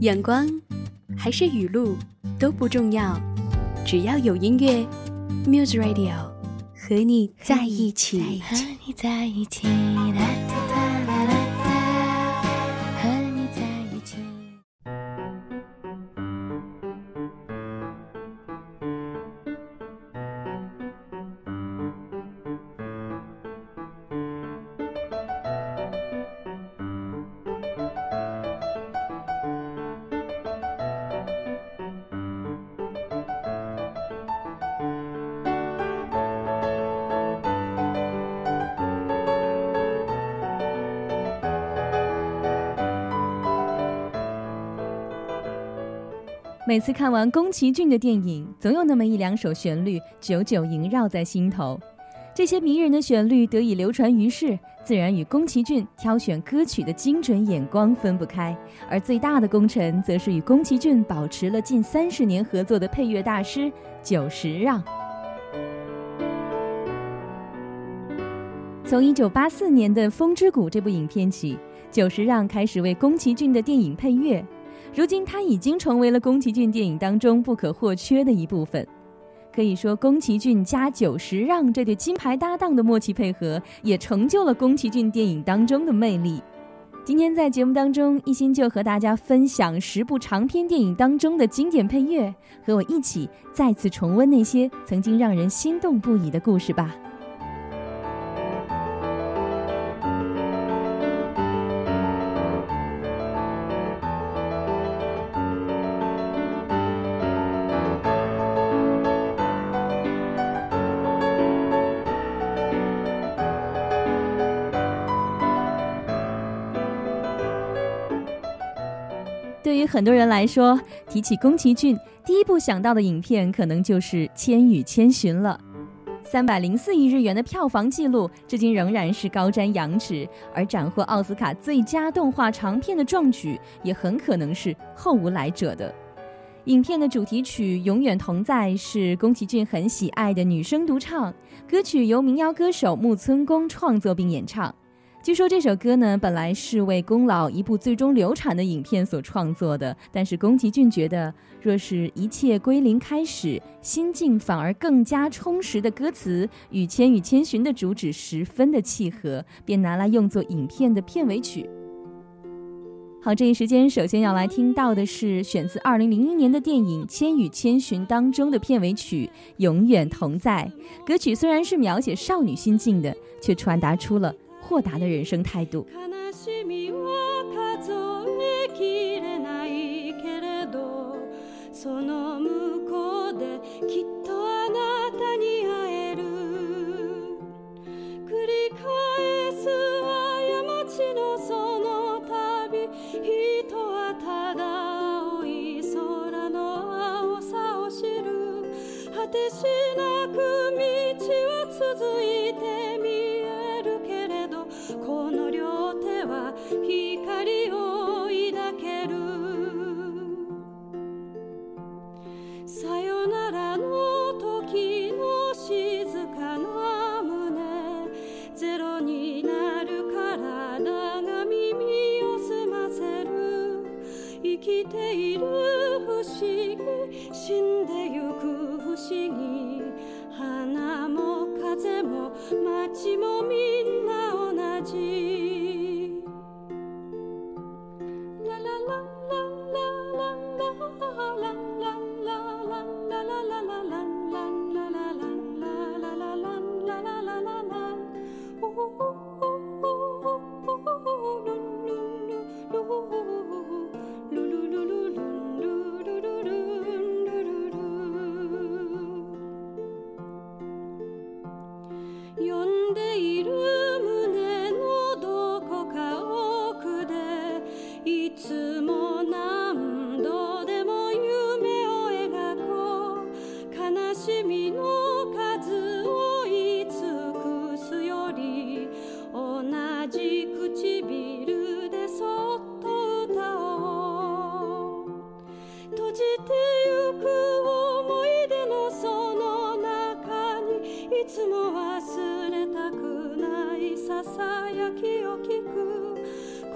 阳光还是雨露都不重要，只要有音乐，Muse Radio 和你在一起。和你在一起。每次看完宫崎骏的电影，总有那么一两首旋律久久萦绕在心头。这些迷人的旋律得以流传于世，自然与宫崎骏挑选歌曲的精准眼光分不开。而最大的功臣，则是与宫崎骏保持了近三十年合作的配乐大师久石让。从一九八四年的《风之谷》这部影片起，久石让开始为宫崎骏的电影配乐。如今，他已经成为了宫崎骏电影当中不可或缺的一部分。可以说，宫崎骏加久石让这对金牌搭档的默契配合，也成就了宫崎骏电影当中的魅力。今天在节目当中，一心就和大家分享十部长篇电影当中的经典配乐，和我一起再次重温那些曾经让人心动不已的故事吧。很多人来说，提起宫崎骏，第一部想到的影片可能就是《千与千寻》了。三百零四亿日元的票房纪录，至今仍然是高瞻仰止，而斩获奥斯卡最佳动画长片的壮举，也很可能是后无来者的。影片的主题曲《永远同在》是宫崎骏很喜爱的女声独唱，歌曲由民谣歌手木村宫创作并演唱。据说这首歌呢，本来是为宫老一部最终流产的影片所创作的，但是宫崎骏觉得，若是一切归零开始，心境反而更加充实的歌词与《千与千寻》的主旨十分的契合，便拿来用作影片的片尾曲。好，这一时间首先要来听到的是选自二零零一年的电影《千与千寻》当中的片尾曲《永远同在》。歌曲虽然是描写少女心境的，却传达出了。豁达的人生态度。光を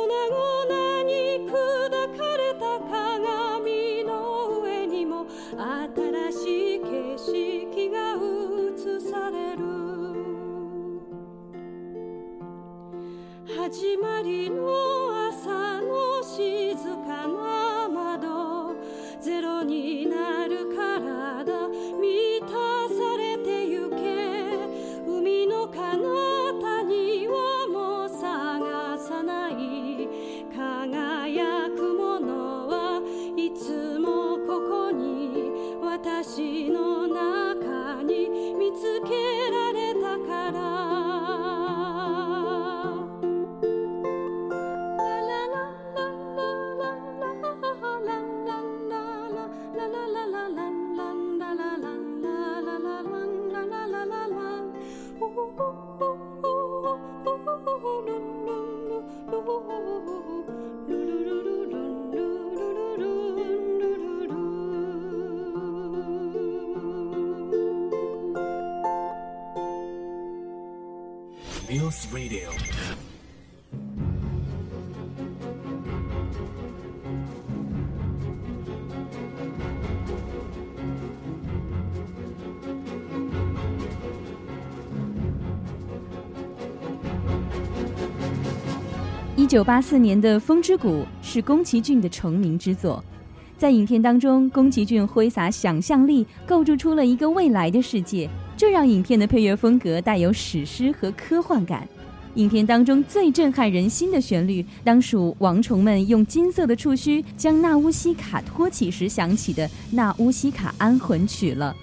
こなが九八四年的《风之谷》是宫崎骏的成名之作，在影片当中，宫崎骏挥洒想象力，构筑出了一个未来的世界，这让影片的配乐风格带有史诗和科幻感。影片当中最震撼人心的旋律，当属王虫们用金色的触须将纳乌西卡托起时响起的《纳乌西卡安魂曲》了。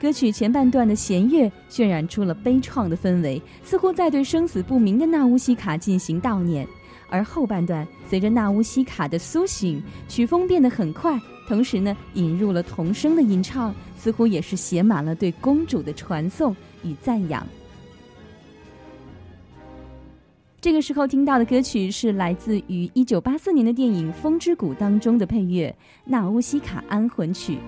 歌曲前半段的弦乐渲染出了悲怆的氛围，似乎在对生死不明的纳乌西卡进行悼念；而后半段随着纳乌西卡的苏醒，曲风变得很快，同时呢引入了童声的吟唱，似乎也是写满了对公主的传颂与赞扬。这个时候听到的歌曲是来自于一九八四年的电影《风之谷》当中的配乐《纳乌西卡安魂曲》。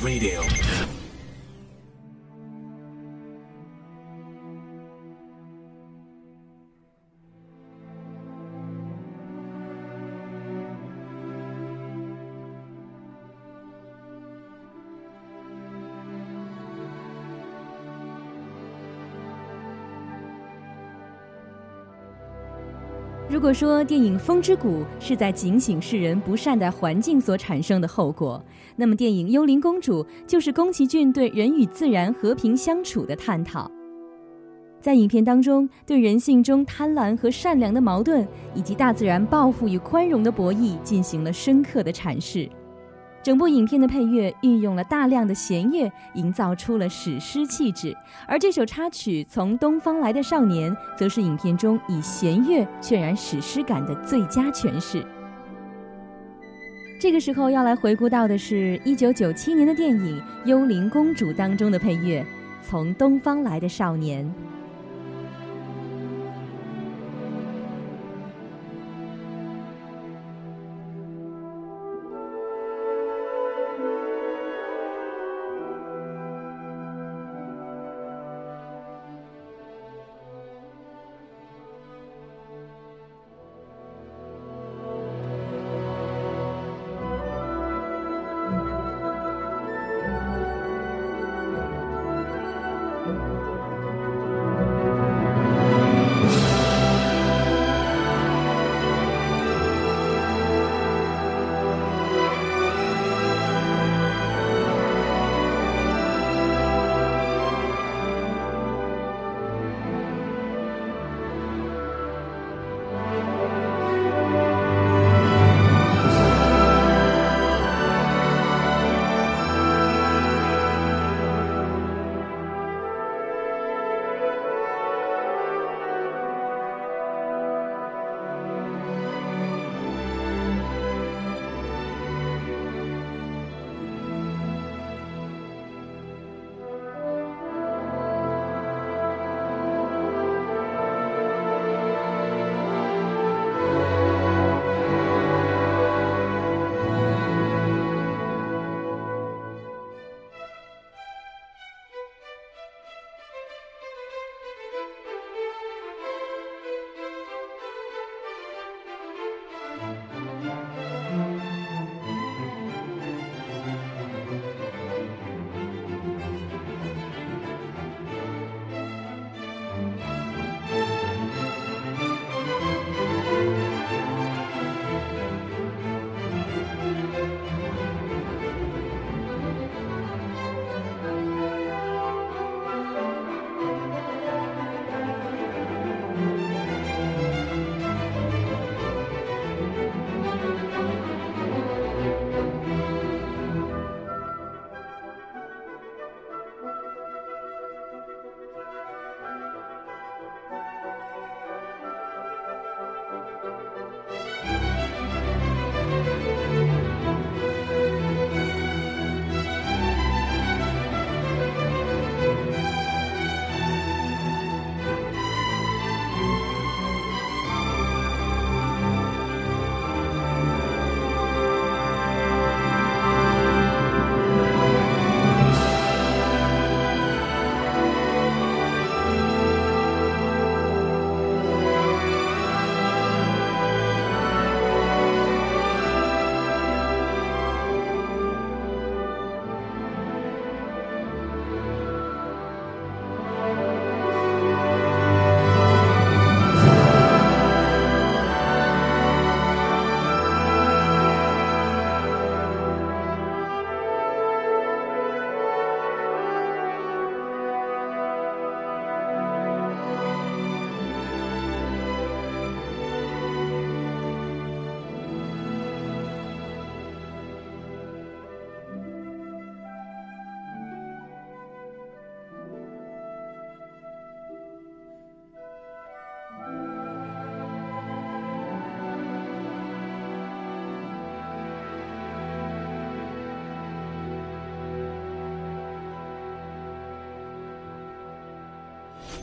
Radio。如果说电影《风之谷》是在警醒世人不善待环境所产生的后果，那么电影《幽灵公主》就是宫崎骏对人与自然和平相处的探讨。在影片当中，对人性中贪婪和善良的矛盾，以及大自然报复与宽容的博弈进行了深刻的阐释。整部影片的配乐运用了大量的弦乐，营造出了史诗气质。而这首插曲《从东方来的少年》，则是影片中以弦乐渲染史诗感的最佳诠释。这个时候要来回顾到的是1997年的电影《幽灵公主》当中的配乐，《从东方来的少年》。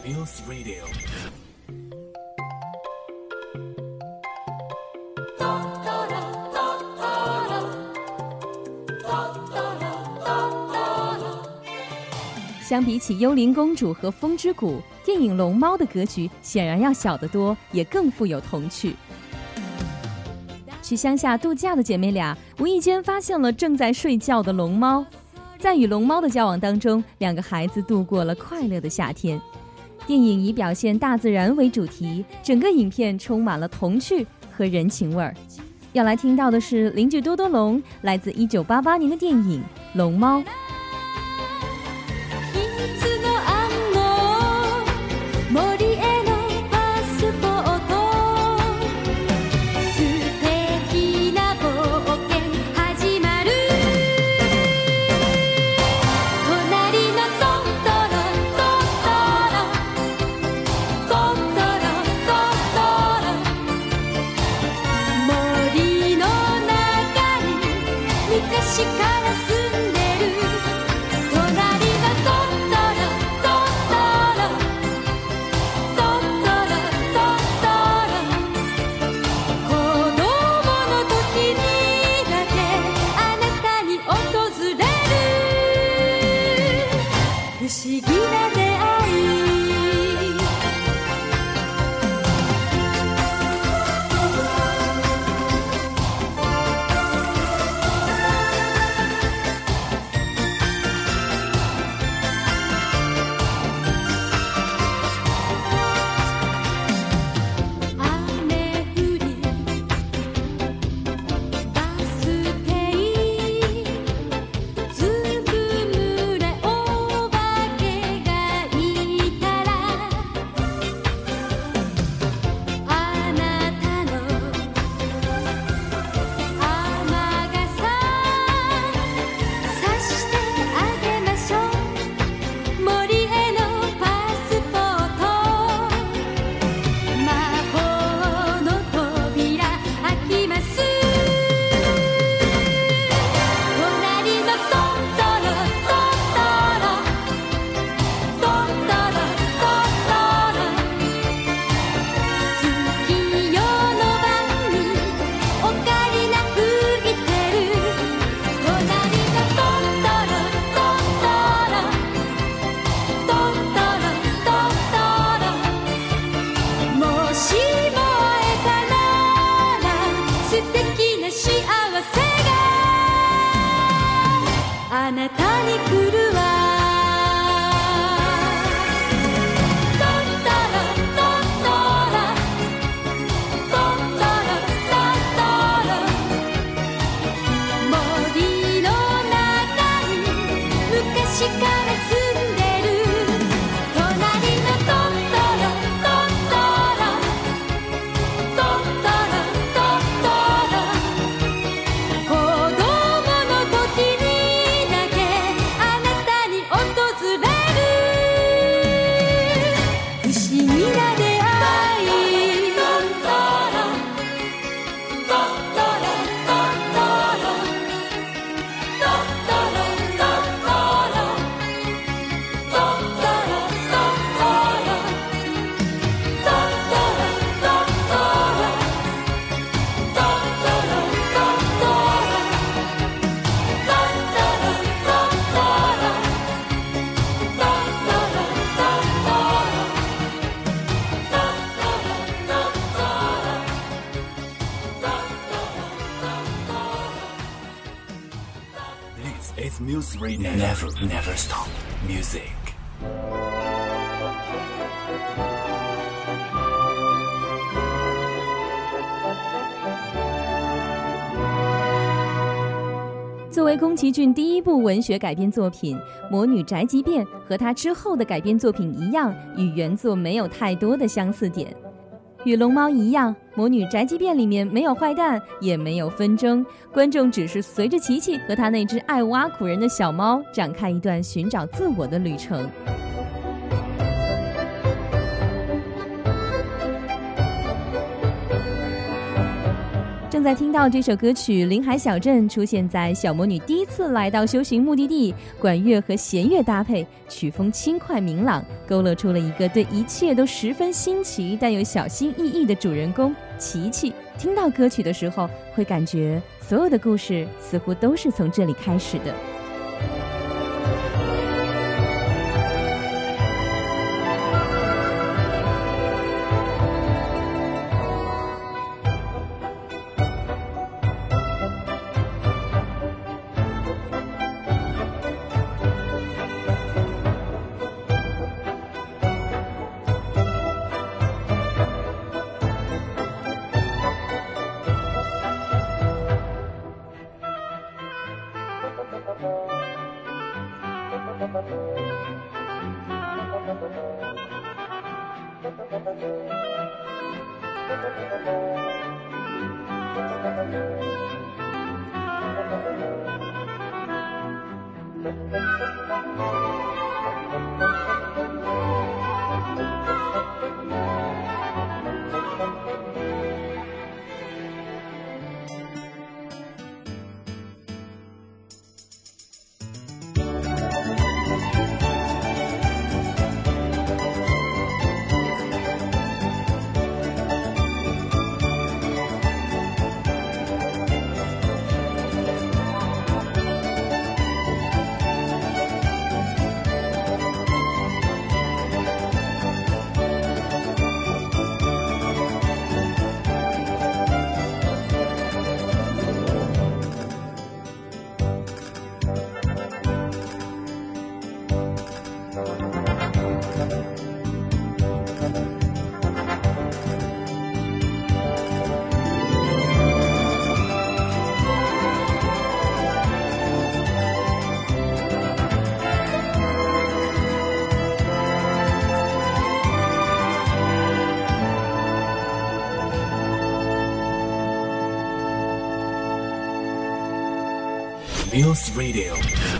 News Radio。相比起《幽灵公主》和《风之谷》，电影《龙猫》的格局显然要小得多，也更富有童趣。去乡下度假的姐妹俩无意间发现了正在睡觉的龙猫，在与龙猫的交往当中，两个孩子度过了快乐的夏天。电影以表现大自然为主题整个影片充满了童趣和人情味儿。要来听到的是邻居多多龙来自一九八八年的电影龙猫。Never, stop. Music. 作为宫崎骏第一部文学改编作品，《魔女宅急便》和他之后的改编作品一样，与原作没有太多的相似点。与龙猫一样，《魔女宅急便》里面没有坏蛋，也没有纷争，观众只是随着琪琪和他那只爱挖苦人的小猫展开一段寻找自我的旅程。正在听到这首歌曲《临海小镇》出现在小魔女第一次来到修行目的地，管乐和弦乐搭配，曲风轻快明朗，勾勒出了一个对一切都十分新奇但又小心翼翼的主人公琪琪。听到歌曲的时候，会感觉所有的故事似乎都是从这里开始的。Thank you. Campus Radio.